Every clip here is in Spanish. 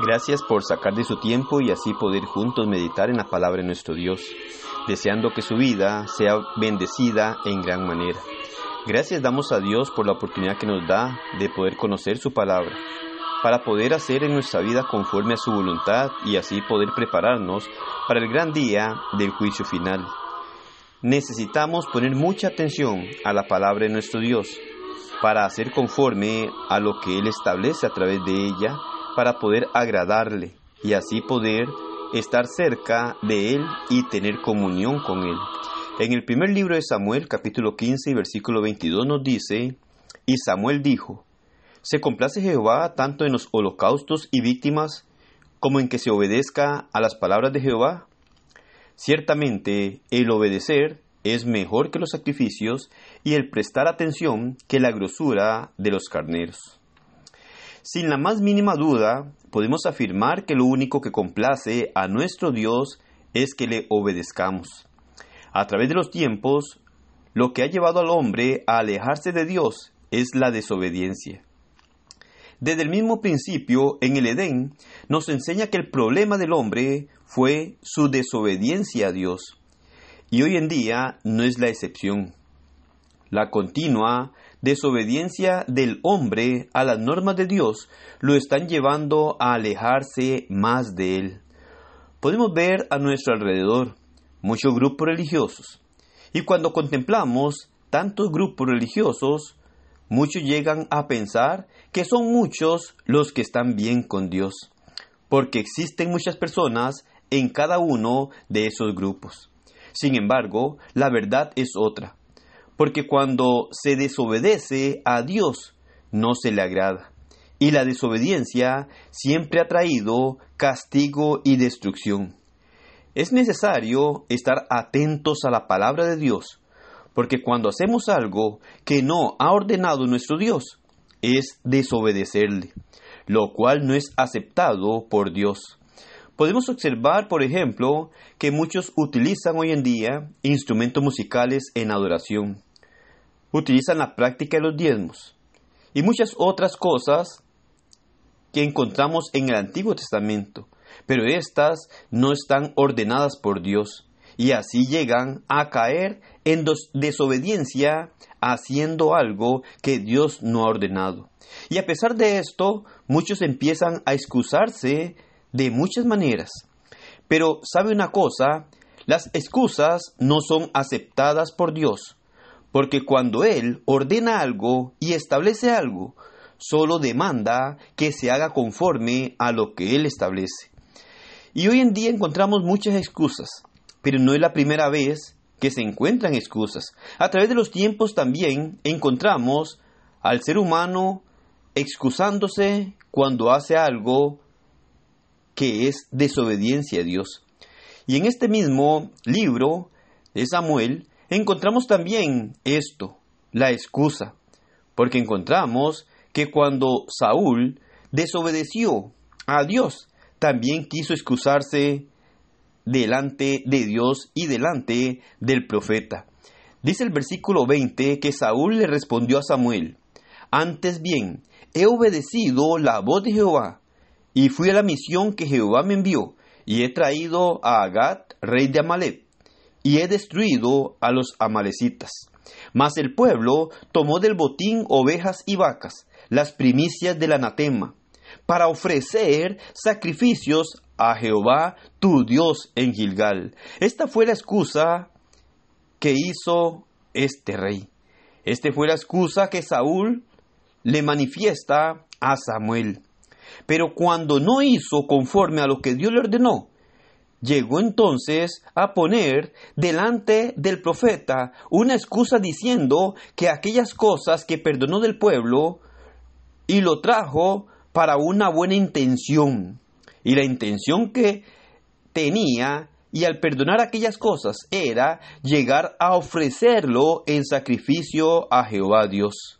Gracias por sacar de su tiempo y así poder juntos meditar en la palabra de nuestro Dios, deseando que su vida sea bendecida en gran manera. Gracias damos a Dios por la oportunidad que nos da de poder conocer su palabra, para poder hacer en nuestra vida conforme a su voluntad y así poder prepararnos para el gran día del juicio final. Necesitamos poner mucha atención a la palabra de nuestro Dios para hacer conforme a lo que Él establece a través de ella para poder agradarle y así poder estar cerca de Él y tener comunión con Él. En el primer libro de Samuel, capítulo 15 y versículo 22 nos dice, y Samuel dijo, ¿se complace Jehová tanto en los holocaustos y víctimas como en que se obedezca a las palabras de Jehová? Ciertamente, el obedecer es mejor que los sacrificios y el prestar atención que la grosura de los carneros. Sin la más mínima duda, podemos afirmar que lo único que complace a nuestro Dios es que le obedezcamos. A través de los tiempos, lo que ha llevado al hombre a alejarse de Dios es la desobediencia. Desde el mismo principio, en el Edén, nos enseña que el problema del hombre fue su desobediencia a Dios. Y hoy en día no es la excepción. La continua desobediencia del hombre a las normas de Dios lo están llevando a alejarse más de Él. Podemos ver a nuestro alrededor muchos grupos religiosos y cuando contemplamos tantos grupos religiosos, muchos llegan a pensar que son muchos los que están bien con Dios, porque existen muchas personas en cada uno de esos grupos. Sin embargo, la verdad es otra porque cuando se desobedece a Dios no se le agrada. Y la desobediencia siempre ha traído castigo y destrucción. Es necesario estar atentos a la palabra de Dios, porque cuando hacemos algo que no ha ordenado nuestro Dios, es desobedecerle, lo cual no es aceptado por Dios. Podemos observar, por ejemplo, que muchos utilizan hoy en día instrumentos musicales en adoración utilizan la práctica de los diezmos y muchas otras cosas que encontramos en el Antiguo Testamento, pero estas no están ordenadas por Dios y así llegan a caer en desobediencia haciendo algo que Dios no ha ordenado. Y a pesar de esto, muchos empiezan a excusarse de muchas maneras. Pero sabe una cosa, las excusas no son aceptadas por Dios porque cuando Él ordena algo y establece algo, solo demanda que se haga conforme a lo que Él establece. Y hoy en día encontramos muchas excusas, pero no es la primera vez que se encuentran excusas. A través de los tiempos también encontramos al ser humano excusándose cuando hace algo que es desobediencia a Dios. Y en este mismo libro de Samuel encontramos también esto, la excusa, porque encontramos que cuando Saúl desobedeció a Dios, también quiso excusarse delante de Dios y delante del profeta. Dice el versículo 20 que Saúl le respondió a Samuel, antes bien, he obedecido la voz de Jehová, y fui a la misión que Jehová me envió, y he traído a Agat, rey de Amalek, y he destruido a los amalecitas. Mas el pueblo tomó del botín ovejas y vacas, las primicias del anatema, para ofrecer sacrificios a Jehová tu Dios en Gilgal. Esta fue la excusa que hizo este rey. Esta fue la excusa que Saúl le manifiesta a Samuel. Pero cuando no hizo conforme a lo que Dios le ordenó, Llegó entonces a poner delante del profeta una excusa diciendo que aquellas cosas que perdonó del pueblo y lo trajo para una buena intención. Y la intención que tenía y al perdonar aquellas cosas era llegar a ofrecerlo en sacrificio a Jehová Dios.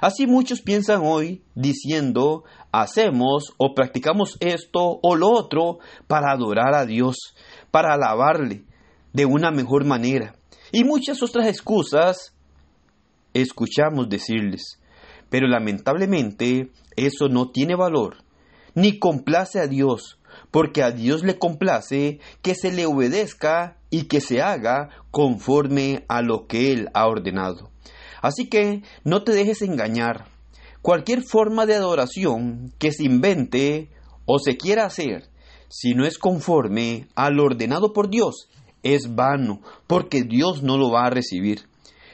Así muchos piensan hoy diciendo, hacemos o practicamos esto o lo otro para adorar a Dios, para alabarle de una mejor manera. Y muchas otras excusas escuchamos decirles. Pero lamentablemente eso no tiene valor, ni complace a Dios, porque a Dios le complace que se le obedezca y que se haga conforme a lo que Él ha ordenado. Así que no te dejes engañar. Cualquier forma de adoración que se invente o se quiera hacer, si no es conforme a lo ordenado por Dios, es vano, porque Dios no lo va a recibir.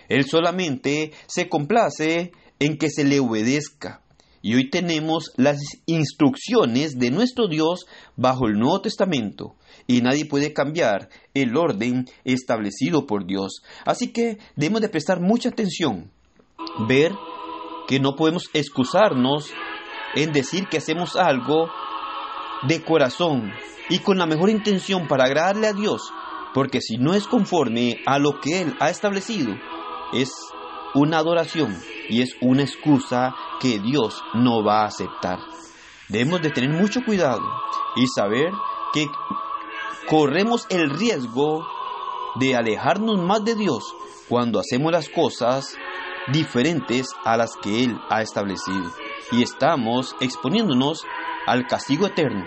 Él solamente se complace en que se le obedezca. Y hoy tenemos las instrucciones de nuestro Dios bajo el Nuevo Testamento y nadie puede cambiar el orden establecido por Dios. Así que debemos de prestar mucha atención, ver que no podemos excusarnos en decir que hacemos algo de corazón y con la mejor intención para agradarle a Dios, porque si no es conforme a lo que Él ha establecido, es una adoración y es una excusa que Dios no va a aceptar. Debemos de tener mucho cuidado y saber que corremos el riesgo de alejarnos más de Dios cuando hacemos las cosas diferentes a las que Él ha establecido. Y estamos exponiéndonos al castigo eterno,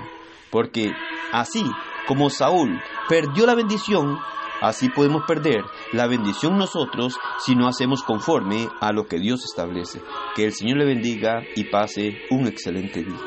porque así como Saúl perdió la bendición, Así podemos perder la bendición nosotros si no hacemos conforme a lo que Dios establece. Que el Señor le bendiga y pase un excelente día.